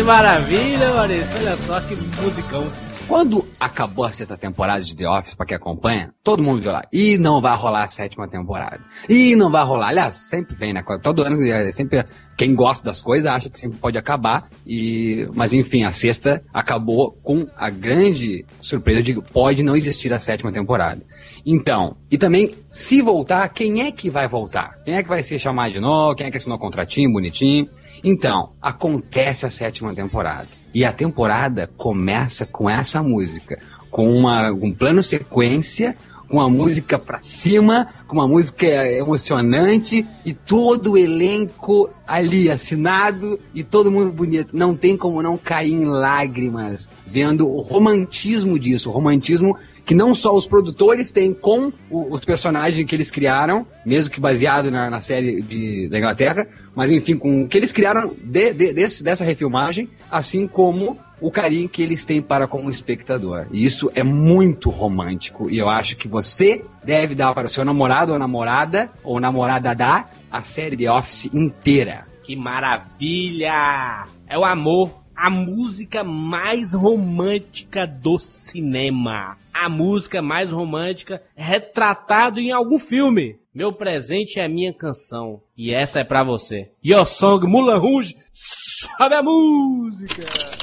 Maravilha, Maurício. Olha só que musicão. Quando acabou a sexta temporada de The Office, pra quem acompanha, todo mundo viu lá. E não vai rolar a sétima temporada. E não vai rolar. Aliás, sempre vem, né? Todo ano, é, sempre quem gosta das coisas acha que sempre pode acabar. E, mas enfim, a sexta acabou com a grande surpresa de pode não existir a sétima temporada. Então, e também, se voltar, quem é que vai voltar? Quem é que vai se chamar de novo? Quem é que assinou contratinho, bonitinho? Então, acontece a sétima temporada. E a temporada começa com essa música, com uma, um plano sequência, com uma música pra cima, com uma música emocionante e todo o elenco ali assinado e todo mundo bonito. Não tem como não cair em lágrimas vendo o romantismo disso, o romantismo que não só os produtores têm com os personagens que eles criaram, mesmo que baseado na, na série de, da Inglaterra, mas enfim, com o que eles criaram de- de- desse- dessa refilmagem, assim como o carinho que eles têm para como espectador. E isso é muito romântico e eu acho que você deve dar para o seu namorado ou namorada ou namorada dar a série The Office inteira. Que maravilha! É o amor, a música mais romântica do cinema. A música mais romântica retratado em algum filme. Meu presente é a minha canção. E essa é pra você. Your Song Mulan Rouge, sobe a música!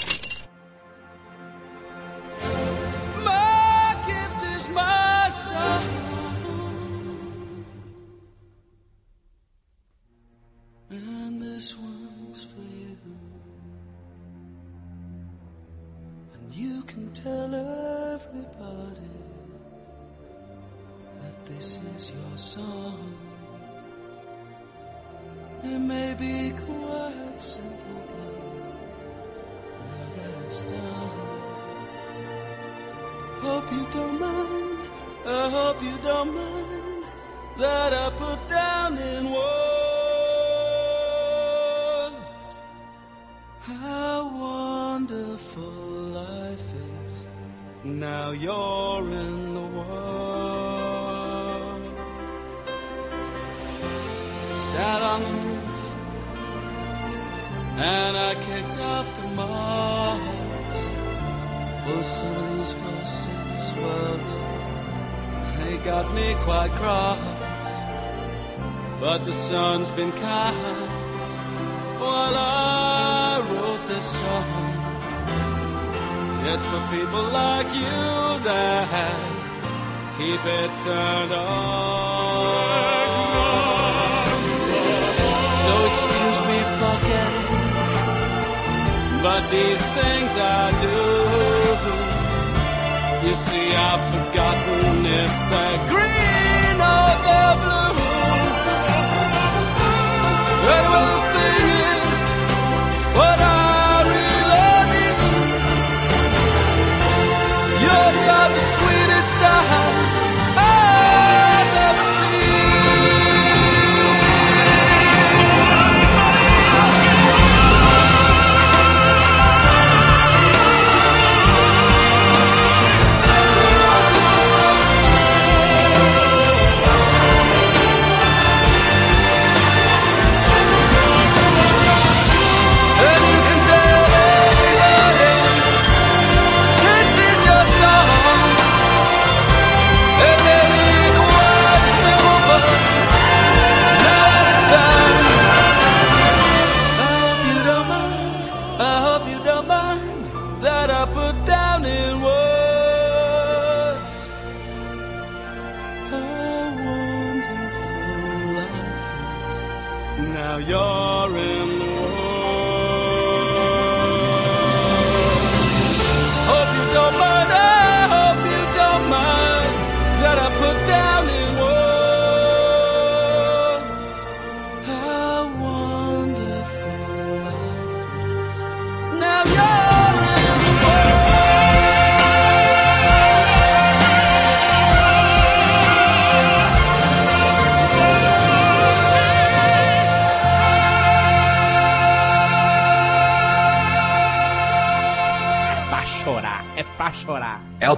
Yours are the sweetest eyes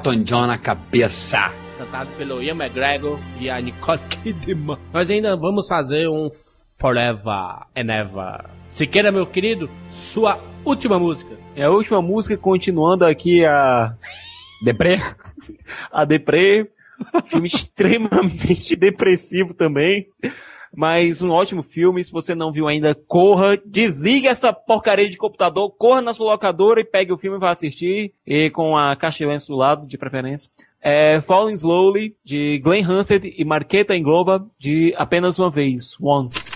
Elton John na cabeça. Cantado pelo Ian McGregor e a Nicole Kidman. Nós ainda vamos fazer um forever and ever. Siqueira, meu querido, sua última música. É a última música, continuando aqui a. [LAUGHS] Deprê? A Deprê. Filme extremamente [LAUGHS] depressivo também. Mas um ótimo filme. Se você não viu ainda, corra, desligue essa porcaria de computador, corra na sua locadora e pegue o filme e vá assistir. E com a caixa do lado, de preferência. É Falling Slowly, de Glenn Hansard e Marqueta Engloba, de Apenas Uma Vez, Once.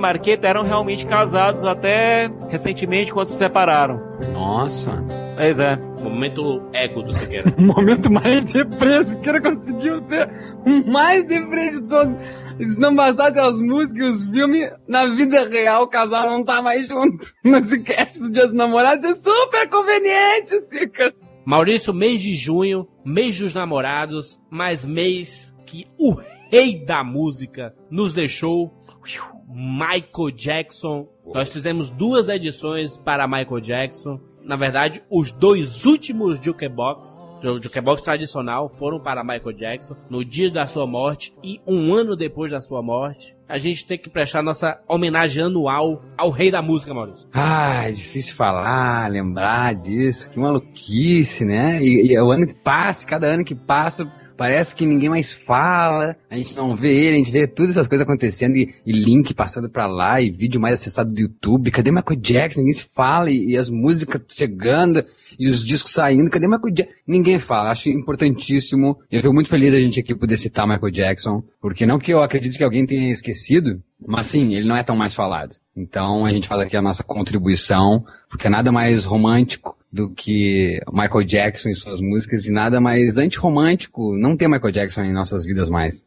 Marqueta eram realmente casados até recentemente quando se separaram. Nossa. Pois é. Momento ego do Siqueira. O [LAUGHS] momento mais deprê, o cara conseguiu ser o mais deprê de todos. E se não bastasse as músicas e os filmes, na vida real o casal não tá mais junto. Nesse cast do Dia dos Namorados é super conveniente, Cicas. Maurício, mês de junho, mês dos namorados, mais mês que o rei da música nos deixou, Michael Jackson. Nós fizemos duas edições para Michael Jackson. Na verdade, os dois últimos Jukebox, o Jukebox tradicional, foram para Michael Jackson no dia da sua morte e um ano depois da sua morte. A gente tem que prestar nossa homenagem anual ao rei da música, Maurício. Ah, é difícil falar, lembrar disso. Que maluquice, né? E, e é o ano que passa, cada ano que passa, parece que ninguém mais fala, a gente não vê ele, a gente vê todas essas coisas acontecendo e, e link passando pra lá e vídeo mais acessado do YouTube. Cadê Michael Jackson? Ninguém se fala e, e as músicas chegando e os discos saindo. Cadê Michael Jackson? Ninguém fala. Acho importantíssimo. Eu fico muito feliz a gente aqui poder citar Michael Jackson, porque não que eu acredite que alguém tenha esquecido, mas sim, ele não é tão mais falado. Então a gente faz aqui a nossa contribuição, porque é nada mais romântico do que Michael Jackson e suas músicas e nada mais antirromântico não ter Michael Jackson em nossas vidas mais.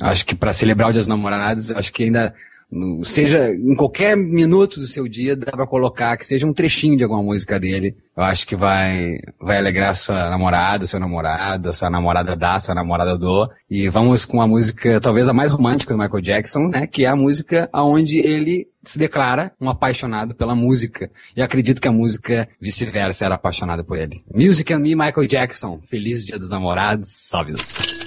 Acho que para celebrar o Dia dos Namorados, acho que ainda no- seja em qualquer minuto do seu dia dá pra colocar que seja um trechinho de alguma música dele. Eu acho que vai vai alegrar sua namorada, seu namorado, sua namorada dá, sua namorada do. E vamos com a música talvez a mais romântica do Michael Jackson, né, que é a música aonde ele se declara um apaixonado pela música. E acredito que a música vice-versa era apaixonada por ele. Music and Me, Michael Jackson. Feliz Dia dos Namorados. Salve-os. We've